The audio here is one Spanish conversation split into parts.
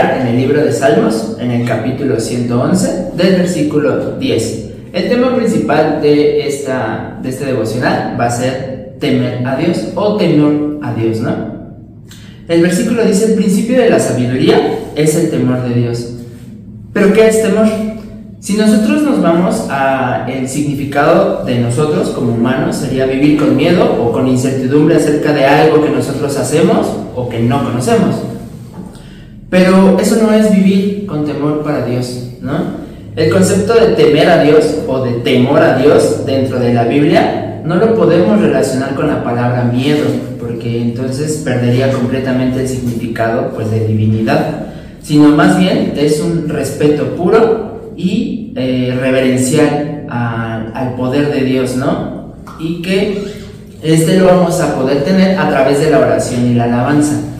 en el libro de Salmos, en el capítulo 111, del versículo 10. El tema principal de, esta, de este devocional va a ser temer a Dios o temor a Dios, ¿no? El versículo dice, el principio de la sabiduría es el temor de Dios. ¿Pero qué es temor? Si nosotros nos vamos a el significado de nosotros como humanos, sería vivir con miedo o con incertidumbre acerca de algo que nosotros hacemos o que no conocemos. Pero eso no es vivir con temor para Dios, ¿no? El concepto de temer a Dios o de temor a Dios dentro de la Biblia no lo podemos relacionar con la palabra miedo, porque entonces perdería completamente el significado pues de divinidad, sino más bien es un respeto puro y eh, reverencial al poder de Dios, ¿no? Y que este lo vamos a poder tener a través de la oración y la alabanza.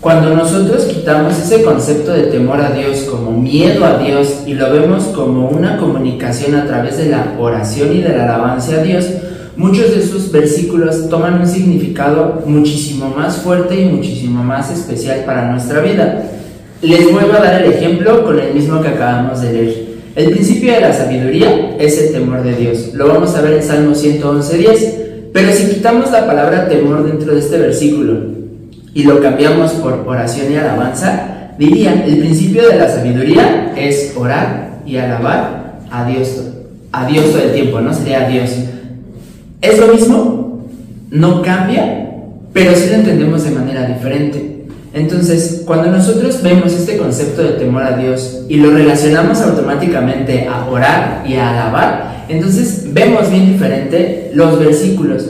Cuando nosotros quitamos ese concepto de temor a Dios como miedo a Dios y lo vemos como una comunicación a través de la oración y de la alabanza a Dios, muchos de sus versículos toman un significado muchísimo más fuerte y muchísimo más especial para nuestra vida. Les vuelvo a dar el ejemplo con el mismo que acabamos de leer. El principio de la sabiduría es el temor de Dios. Lo vamos a ver en Salmo 111.10. Pero si quitamos la palabra temor dentro de este versículo y lo cambiamos por oración y alabanza, diría, el principio de la sabiduría es orar y alabar a Dios, a Dios todo el tiempo, ¿no? Sería a Dios. ¿Es lo mismo? No cambia, pero sí lo entendemos de manera diferente. Entonces, cuando nosotros vemos este concepto de temor a Dios y lo relacionamos automáticamente a orar y a alabar, entonces vemos bien diferente los versículos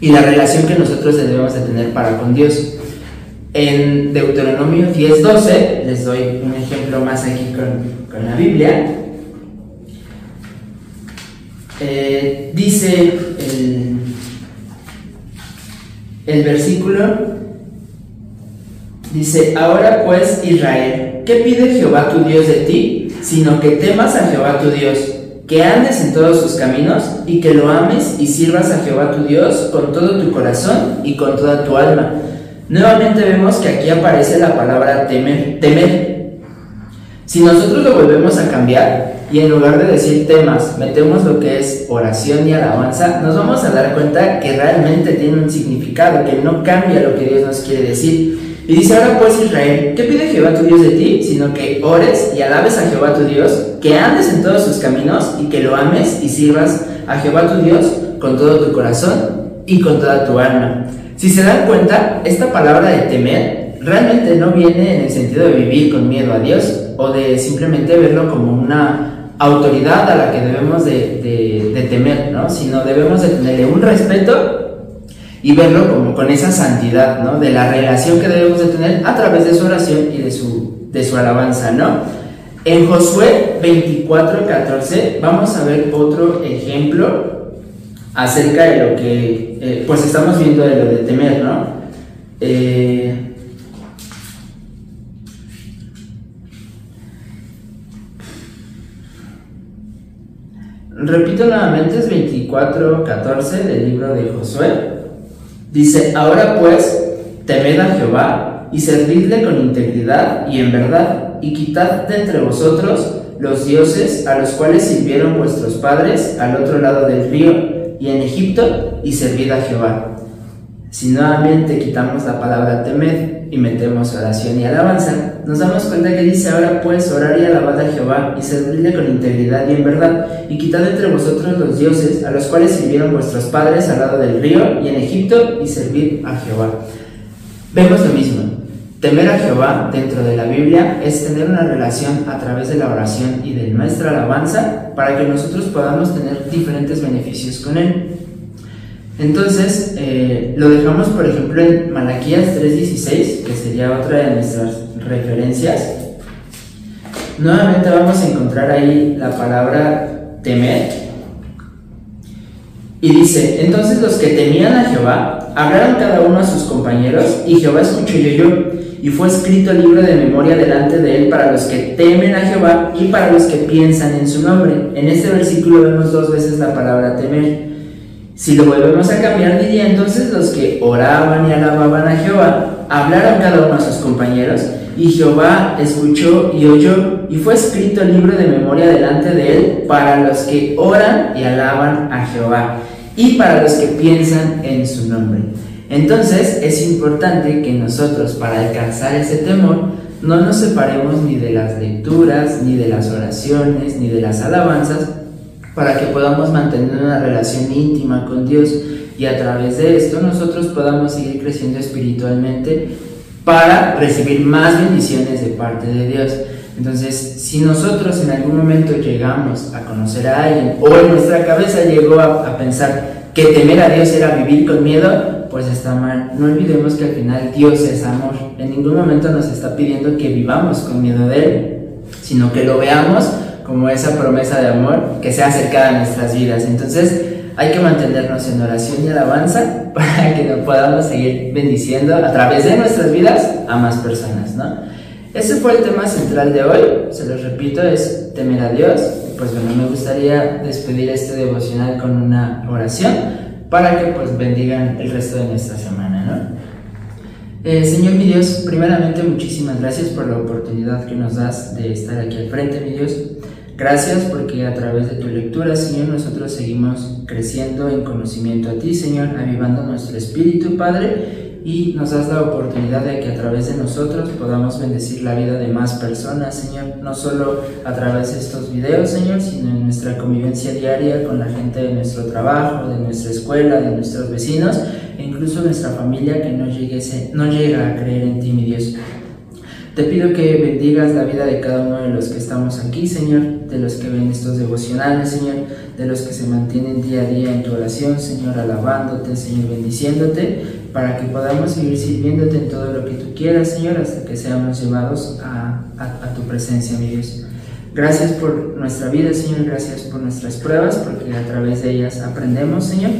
y la relación que nosotros debemos de tener para con Dios. En Deuteronomio 10:12, les doy un ejemplo más aquí con, con la Biblia, eh, dice el, el versículo Dice, ahora pues Israel, ¿qué pide Jehová tu Dios de ti? Sino que temas a Jehová tu Dios, que andes en todos sus caminos y que lo ames y sirvas a Jehová tu Dios con todo tu corazón y con toda tu alma. Nuevamente vemos que aquí aparece la palabra temer, temer. Si nosotros lo volvemos a cambiar y en lugar de decir temas metemos lo que es oración y alabanza, nos vamos a dar cuenta que realmente tiene un significado, que no cambia lo que Dios nos quiere decir. Y dice, ahora pues Israel, ¿qué pide Jehová tu Dios de ti? Sino que ores y alabes a Jehová tu Dios, que andes en todos sus caminos y que lo ames y sirvas a Jehová tu Dios con todo tu corazón y con toda tu alma. Si se dan cuenta, esta palabra de temer realmente no viene en el sentido de vivir con miedo a Dios o de simplemente verlo como una autoridad a la que debemos de, de temer, ¿no? sino debemos de tenerle un respeto y verlo como con esa santidad, ¿no? De la relación que debemos de tener a través de su oración y de su, de su alabanza, ¿no? En Josué 24, 14 vamos a ver otro ejemplo acerca de lo que, eh, pues estamos viendo de lo de temer, ¿no? Eh, repito nuevamente, es 24, 14 del libro de Josué. Dice, ahora pues, temed a Jehová y servidle con integridad y en verdad, y quitad de entre vosotros los dioses a los cuales sirvieron vuestros padres al otro lado del río y en Egipto, y servid a Jehová. Si nuevamente quitamos la palabra temed y metemos oración y alabanza, nos damos cuenta que dice ahora pues orar y alabar a Jehová y servirle con integridad y en verdad, y quitad entre vosotros los dioses a los cuales sirvieron vuestros padres al lado del río y en Egipto, y servid a Jehová. Vemos lo mismo. Temer a Jehová dentro de la Biblia es tener una relación a través de la oración y de nuestra alabanza para que nosotros podamos tener diferentes beneficios con Él. Entonces, eh, lo dejamos, por ejemplo, en Malaquías 3.16, que sería otra de nuestras referencias. Nuevamente vamos a encontrar ahí la palabra temer. Y dice, entonces los que temían a Jehová hablaron cada uno a sus compañeros y Jehová escuchó y oyó. Y fue escrito el libro de memoria delante de él para los que temen a Jehová y para los que piensan en su nombre. En este versículo vemos dos veces la palabra temer. Si lo volvemos a cambiar, diría entonces los que oraban y alababan a Jehová hablaron cada uno a sus compañeros, y Jehová escuchó y oyó, y fue escrito el libro de memoria delante de él para los que oran y alaban a Jehová, y para los que piensan en su nombre. Entonces es importante que nosotros, para alcanzar ese temor, no nos separemos ni de las lecturas, ni de las oraciones, ni de las alabanzas, para que podamos mantener una relación íntima con Dios y a través de esto nosotros podamos seguir creciendo espiritualmente para recibir más bendiciones de parte de Dios. Entonces, si nosotros en algún momento llegamos a conocer a alguien o en nuestra cabeza llegó a, pensar que temer a Dios era vivir con miedo, pues está mal. No olvidemos que al final Dios es amor. En ningún momento nos está pidiendo que vivamos con miedo de Él, sino que lo veamos como esa promesa de amor que sea acercada a nuestras vidas. Entonces hay que mantenernos en oración y alabanza para que nos podamos seguir bendiciendo a través de nuestras vidas a más personas, ¿no? Ese fue el tema central de hoy, se lo repito, es temer a Dios. Pues bueno, me gustaría despedir este devocional con una oración para que pues bendigan el resto de nuestra semana, ¿no? Eh, Señor mi Dios, primeramente muchísimas gracias por la oportunidad que nos das de estar aquí al frente, mi Dios. Gracias porque a través de tu lectura, Señor, nosotros seguimos creciendo en conocimiento a ti, Señor, avivando nuestro espíritu, Padre, y nos das la oportunidad de que a través de nosotros podamos bendecir la vida de más personas, Señor, no solo a través de estos videos, Señor, sino en nuestra convivencia diaria con la gente de nuestro trabajo, de nuestra escuela, de nuestros vecinos e incluso nuestra familia que no, no llega a creer en ti, mi Dios. Te pido que bendigas la vida de cada uno de los que estamos aquí, Señor, de los que ven estos devocionales, Señor, de los que se mantienen día a día en tu oración, Señor, alabándote, Señor, bendiciéndote, para que podamos seguir sirviéndote en todo lo que tú quieras, Señor, hasta que seamos llevados a, tu presencia, mi Dios. Gracias por nuestra vida, Señor, gracias por nuestras pruebas, porque a través de ellas aprendemos, Señor.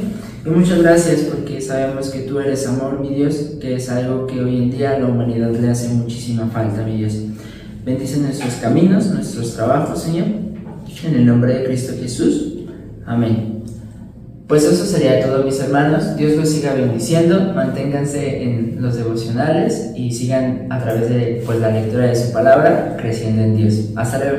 Y muchas gracias porque sabemos que tú eres amor, mi Dios, que es algo que hoy en día a la humanidad le hace muchísima falta, mi Dios. Bendice nuestros caminos, nuestros trabajos, Señor. En el nombre de Cristo Jesús. Amén. Pues eso sería todo, mis hermanos. Dios los siga bendiciendo. Manténganse en los devocionales y sigan a través de pues, la lectura de su palabra creciendo en Dios. Hasta luego.